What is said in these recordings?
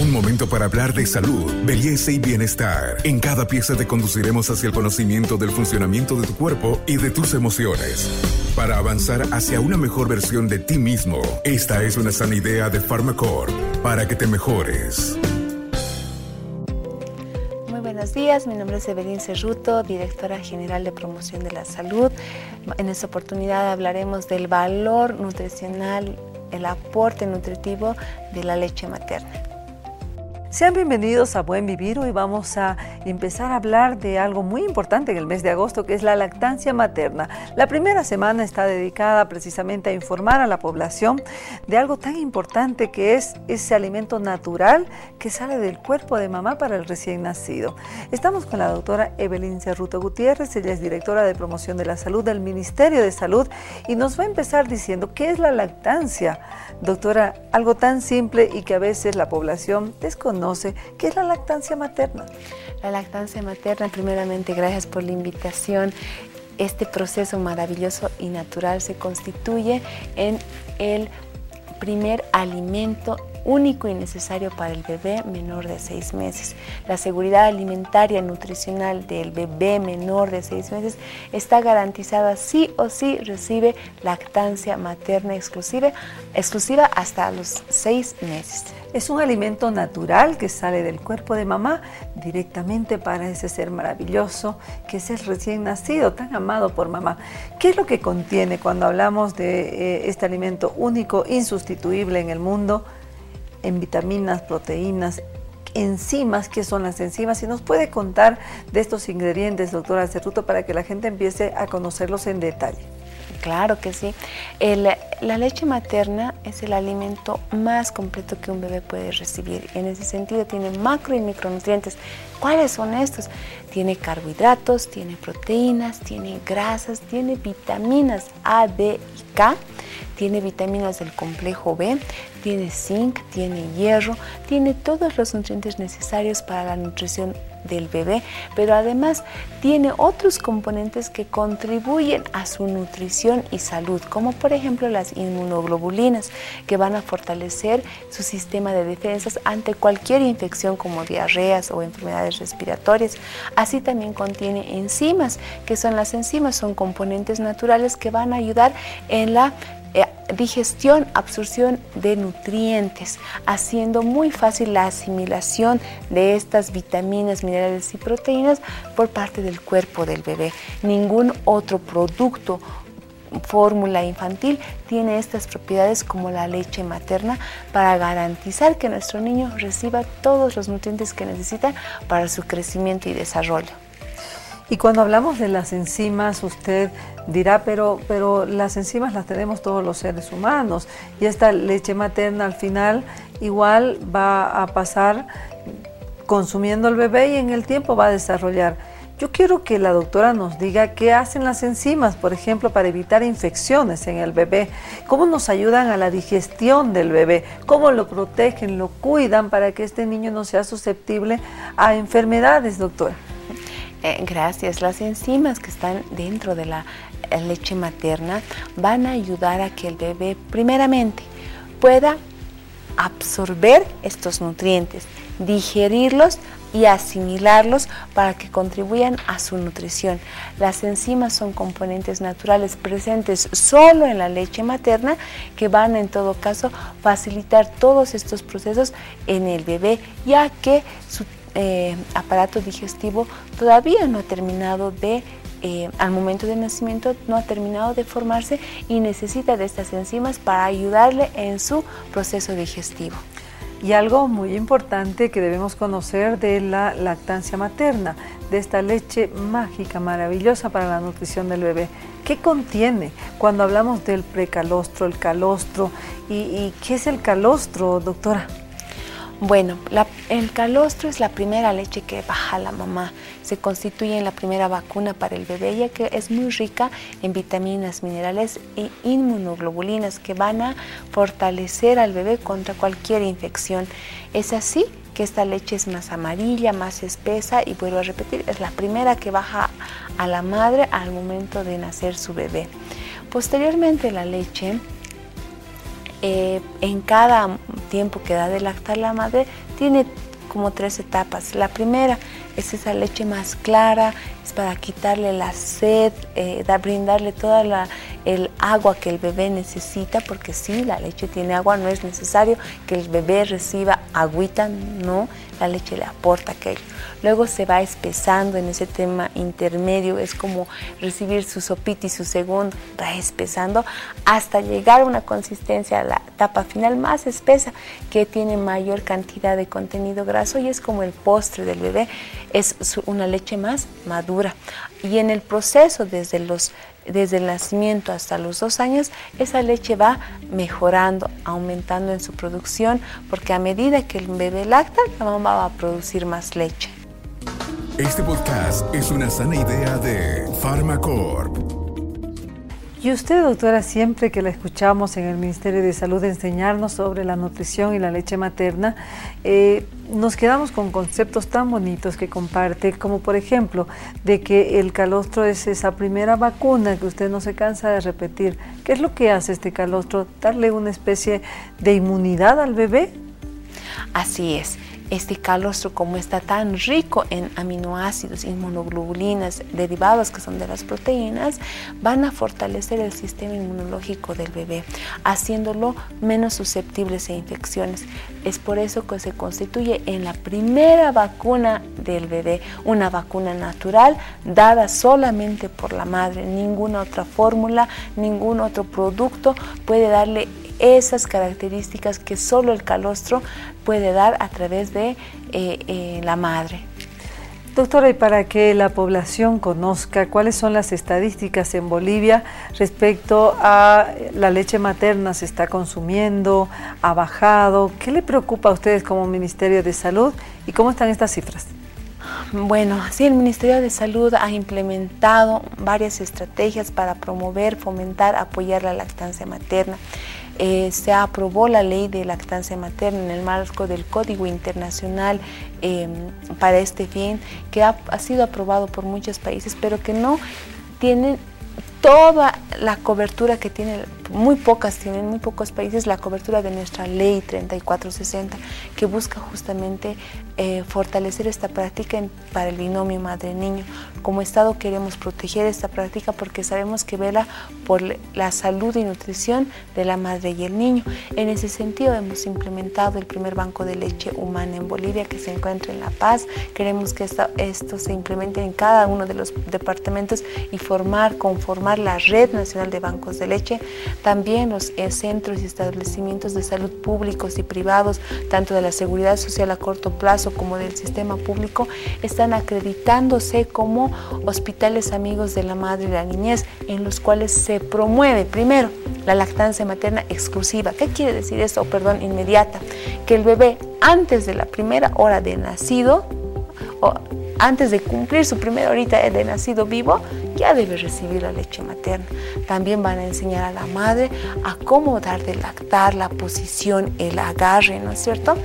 Un momento para hablar de salud, belleza y bienestar. En cada pieza te conduciremos hacia el conocimiento del funcionamiento de tu cuerpo y de tus emociones. Para avanzar hacia una mejor versión de ti mismo, esta es una sana idea de Pharmacore para que te mejores. Muy buenos días, mi nombre es Evelyn Cerruto, directora general de promoción de la salud. En esta oportunidad hablaremos del valor nutricional, el aporte nutritivo de la leche materna. Sean bienvenidos a Buen Vivir. Hoy vamos a empezar a hablar de algo muy importante en el mes de agosto, que es la lactancia materna. La primera semana está dedicada precisamente a informar a la población de algo tan importante que es ese alimento natural que sale del cuerpo de mamá para el recién nacido. Estamos con la doctora Evelyn Cerruto Gutiérrez, ella es directora de promoción de la salud del Ministerio de Salud y nos va a empezar diciendo qué es la lactancia. Doctora, algo tan simple y que a veces la población desconoce qué es la lactancia materna. La lactancia materna, primeramente, gracias por la invitación. Este proceso maravilloso y natural se constituye en el primer alimento único y necesario para el bebé menor de seis meses. La seguridad alimentaria nutricional del bebé menor de seis meses está garantizada sí o sí recibe lactancia materna exclusiva, exclusiva hasta los seis meses. Es un alimento natural que sale del cuerpo de mamá directamente para ese ser maravilloso que es el recién nacido, tan amado por mamá. ¿Qué es lo que contiene cuando hablamos de eh, este alimento único, insustituible en el mundo? en vitaminas, proteínas, enzimas, ¿qué son las enzimas? Y nos puede contar de estos ingredientes, doctora Cerruto, para que la gente empiece a conocerlos en detalle. Claro que sí. la leche materna es el alimento más completo que un bebé puede recibir. En ese sentido tiene macro y micronutrientes. ¿Cuáles son estos? Tiene carbohidratos, tiene proteínas, tiene grasas, tiene vitaminas A, D y K tiene vitaminas del complejo B, tiene zinc, tiene hierro, tiene todos los nutrientes necesarios para la nutrición del bebé, pero además tiene otros componentes que contribuyen a su nutrición y salud, como por ejemplo las inmunoglobulinas, que van a fortalecer su sistema de defensas ante cualquier infección como diarreas o enfermedades respiratorias. Así también contiene enzimas, que son las enzimas, son componentes naturales que van a ayudar en la eh, digestión, absorción de nutrientes, haciendo muy fácil la asimilación de estas vitaminas, minerales y proteínas por parte del cuerpo del bebé. Ningún otro producto fórmula infantil tiene estas propiedades como la leche materna para garantizar que nuestro niño reciba todos los nutrientes que necesita para su crecimiento y desarrollo. Y cuando hablamos de las enzimas, usted dirá, pero, pero las enzimas las tenemos todos los seres humanos y esta leche materna al final igual va a pasar consumiendo el bebé y en el tiempo va a desarrollar. Yo quiero que la doctora nos diga qué hacen las enzimas, por ejemplo, para evitar infecciones en el bebé, cómo nos ayudan a la digestión del bebé, cómo lo protegen, lo cuidan para que este niño no sea susceptible a enfermedades, doctora. Eh, gracias. Las enzimas que están dentro de la leche materna van a ayudar a que el bebé primeramente pueda absorber estos nutrientes, digerirlos y asimilarlos para que contribuyan a su nutrición. Las enzimas son componentes naturales presentes solo en la leche materna que van en todo caso facilitar todos estos procesos en el bebé ya que su eh, aparato digestivo todavía no ha terminado de eh, al momento del nacimiento no ha terminado de formarse y necesita de estas enzimas para ayudarle en su proceso digestivo. Y algo muy importante que debemos conocer de la lactancia materna, de esta leche mágica, maravillosa para la nutrición del bebé. ¿Qué contiene cuando hablamos del precalostro, el calostro? ¿Y, y qué es el calostro, doctora? Bueno, el calostro es la primera leche que baja la mamá. Se constituye en la primera vacuna para el bebé ya que es muy rica en vitaminas, minerales e inmunoglobulinas que van a fortalecer al bebé contra cualquier infección. Es así que esta leche es más amarilla, más espesa y vuelvo a repetir, es la primera que baja a la madre al momento de nacer su bebé. Posteriormente la leche eh, en cada tiempo que da de lactar la madre tiene como tres etapas. La primera es esa leche más clara, es para quitarle la sed, eh, brindarle toda la, el agua que el bebé necesita, porque sí, la leche tiene agua, no es necesario que el bebé reciba agüita, no, la leche le aporta aquello. Luego se va espesando en ese tema intermedio, es como recibir su sopita y su segundo, va espesando hasta llegar a una consistencia, a la etapa final más espesa, que tiene mayor cantidad de contenido graso y es como el postre del bebé, es una leche más madura. Y en el proceso desde los desde el nacimiento hasta los dos años, esa leche va mejorando, aumentando en su producción, porque a medida que el bebé lacta, la mamá va a producir más leche. Este podcast es una sana idea de Pharmacorp. Y usted, doctora, siempre que la escuchamos en el Ministerio de Salud enseñarnos sobre la nutrición y la leche materna, eh, nos quedamos con conceptos tan bonitos que comparte, como por ejemplo, de que el calostro es esa primera vacuna que usted no se cansa de repetir. ¿Qué es lo que hace este calostro? ¿Darle una especie de inmunidad al bebé? Así es este calostro como está tan rico en aminoácidos, inmunoglobulinas, derivados que son de las proteínas, van a fortalecer el sistema inmunológico del bebé, haciéndolo menos susceptible a infecciones. Es por eso que se constituye en la primera vacuna del bebé, una vacuna natural dada solamente por la madre, ninguna otra fórmula, ningún otro producto puede darle esas características que solo el calostro puede dar a través de eh, eh, la madre. Doctora, y para que la población conozca cuáles son las estadísticas en Bolivia respecto a la leche materna, se está consumiendo, ha bajado, ¿qué le preocupa a ustedes como Ministerio de Salud y cómo están estas cifras? Bueno, sí, el Ministerio de Salud ha implementado varias estrategias para promover, fomentar, apoyar la lactancia materna. Eh, se aprobó la ley de lactancia materna en el marco del Código Internacional em, para este fin, que ha, ha sido aprobado por muchos países, pero que no tienen toda la cobertura que tiene, muy pocas tienen, muy pocos países, la cobertura de nuestra ley 3460, que busca justamente eh, fortalecer esta práctica para el binomio madre-niño. Como Estado queremos proteger esta práctica porque sabemos que vela por la salud y nutrición de la madre y el niño. En ese sentido hemos implementado el primer banco de leche humana en Bolivia que se encuentra en La Paz. Queremos que esto se implemente en cada uno de los departamentos y formar, conformar la Red Nacional de Bancos de Leche, también los eh, centros y establecimientos de salud públicos y privados, tanto de la seguridad social a corto plazo como del sistema público, están acreditándose como hospitales amigos de la madre y la niñez, en los cuales se promueve primero la lactancia materna exclusiva. ¿Qué quiere decir eso? Perdón, inmediata. Que el bebé antes de la primera hora de nacido, o antes de cumplir su primera horita de nacido vivo, ya debe recibir la leche materna. También van a enseñar a la madre a cómo dar de lactar, la posición, el agarre, ¿no es cierto?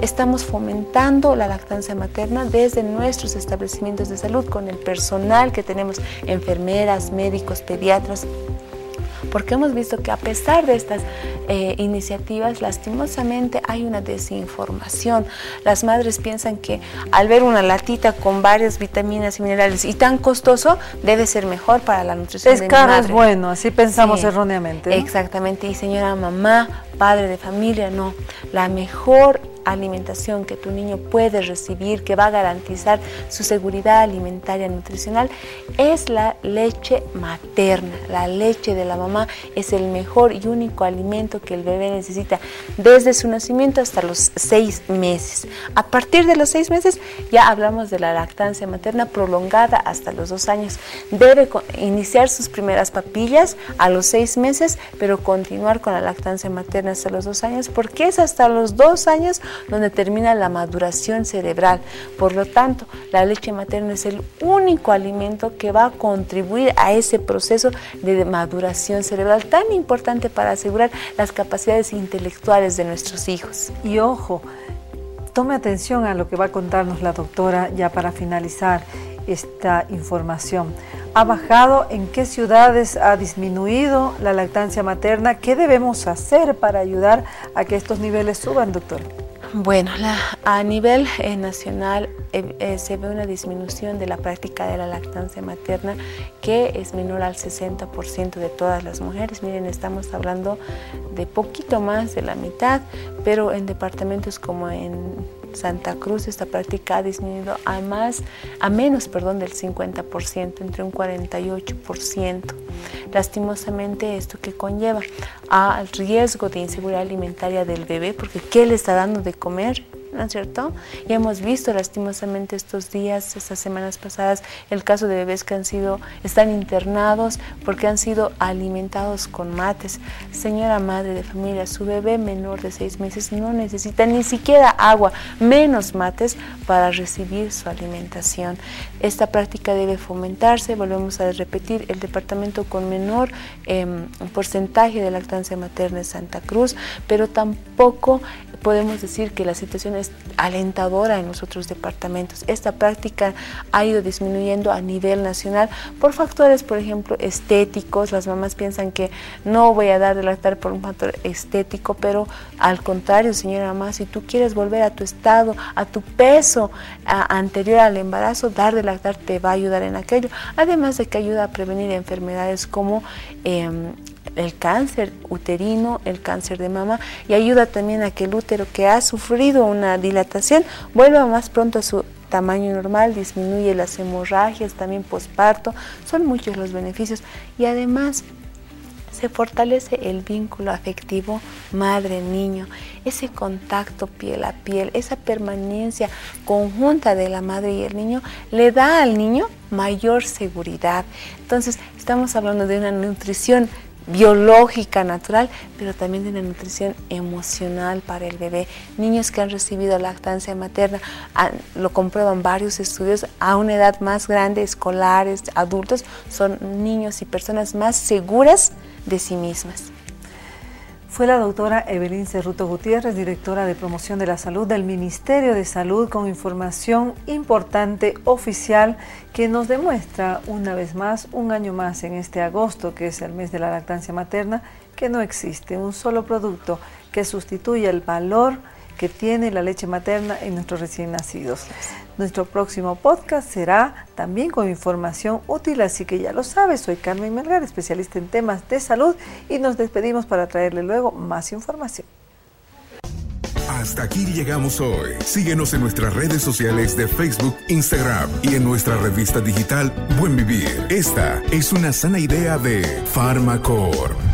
Estamos fomentando la lactancia materna desde nuestros establecimientos de salud con el personal que tenemos, enfermeras, médicos, pediatras, porque hemos visto que a pesar de estas eh, iniciativas, lastimosamente hay una desinformación. Las madres piensan que al ver una latita con varias vitaminas y minerales y tan costoso, debe ser mejor para la nutrición. Es caro, es bueno, así pensamos erróneamente. Exactamente, y señora mamá, padre de familia, no. La mejor alimentación que tu niño puede recibir, que va a garantizar su seguridad alimentaria nutricional, es la leche materna. La leche de la mamá es el mejor y único alimento que el bebé necesita desde su nacimiento hasta los seis meses. A partir de los seis meses ya hablamos de la lactancia materna prolongada hasta los dos años. Debe iniciar sus primeras papillas a los seis meses, pero continuar con la lactancia materna hasta los dos años, porque es hasta los dos años donde termina la maduración cerebral. Por lo tanto, la leche materna es el único alimento que va a contribuir a ese proceso de maduración cerebral tan importante para asegurar las capacidades intelectuales de nuestros hijos. Y ojo, tome atención a lo que va a contarnos la doctora ya para finalizar. esta información. ¿Ha bajado? ¿En qué ciudades ha disminuido la lactancia materna? ¿Qué debemos hacer para ayudar a que estos niveles suban, doctor? Bueno, a nivel eh, nacional eh, eh, se ve una disminución de la práctica de la lactancia materna que es menor al 60% de todas las mujeres. Miren, estamos hablando de poquito más de la mitad, pero en departamentos como en Santa Cruz esta práctica ha disminuido a más, a menos, perdón, del 50%, entre un 48%. Lastimosamente esto que conlleva al riesgo de inseguridad alimentaria del bebé, porque ¿qué le está dando de comer? ¿No es cierto? Y hemos visto lastimosamente estos días, estas semanas pasadas, el caso de bebés que han sido, están internados porque han sido alimentados con mates. Señora madre de familia, su bebé menor de seis meses no necesita ni siquiera agua, menos mates para recibir su alimentación. Esta práctica debe fomentarse, volvemos a repetir, el departamento con menor em, porcentaje de lactancia materna es Santa Cruz, pero tampoco podemos decir que la situación es alentadora en los otros departamentos. Esta práctica ha ido disminuyendo a nivel nacional por factores, por ejemplo, estéticos. Las mamás piensan que no voy a dar de lactar por un factor estético, pero al contrario, señora mamá, si tú quieres volver a tu estado, a tu peso anterior al embarazo, dar de lactar te va a ayudar en aquello. Además de que ayuda a prevenir enfermedades como em, el cáncer uterino, el cáncer de mama y ayuda también a que el útero que ha sufrido una dilatación vuelva más pronto a su tamaño normal, disminuye las hemorragias, también posparto, son muchos los beneficios y además se fortalece el vínculo afectivo madre-niño, ese contacto piel a piel, esa permanencia conjunta de la madre y el niño le da al niño mayor seguridad. Entonces, estamos hablando de una nutrición biológica, natural, pero también de la nutrición emocional para el bebé. Niños que han recibido lactancia materna, lo comprueban varios estudios, a una edad más grande, escolares, adultos, son niños y personas más seguras de sí mismas. Fue la doctora Evelyn Cerruto Gutiérrez, directora de promoción de la salud del Ministerio de Salud, con información importante oficial que nos demuestra una vez más, un año más en este agosto, que es el mes de la lactancia materna, que no existe un solo producto que sustituya el valor que tiene la leche materna en nuestros recién nacidos. Nuestro próximo podcast será también con información útil, así que ya lo sabes, soy Carmen Melgar, especialista en temas de salud y nos despedimos para traerle luego más información. Hasta aquí llegamos hoy. Síguenos en nuestras redes sociales de Facebook, Instagram y en nuestra revista digital Buen Vivir. Esta es una sana idea de Farmacor.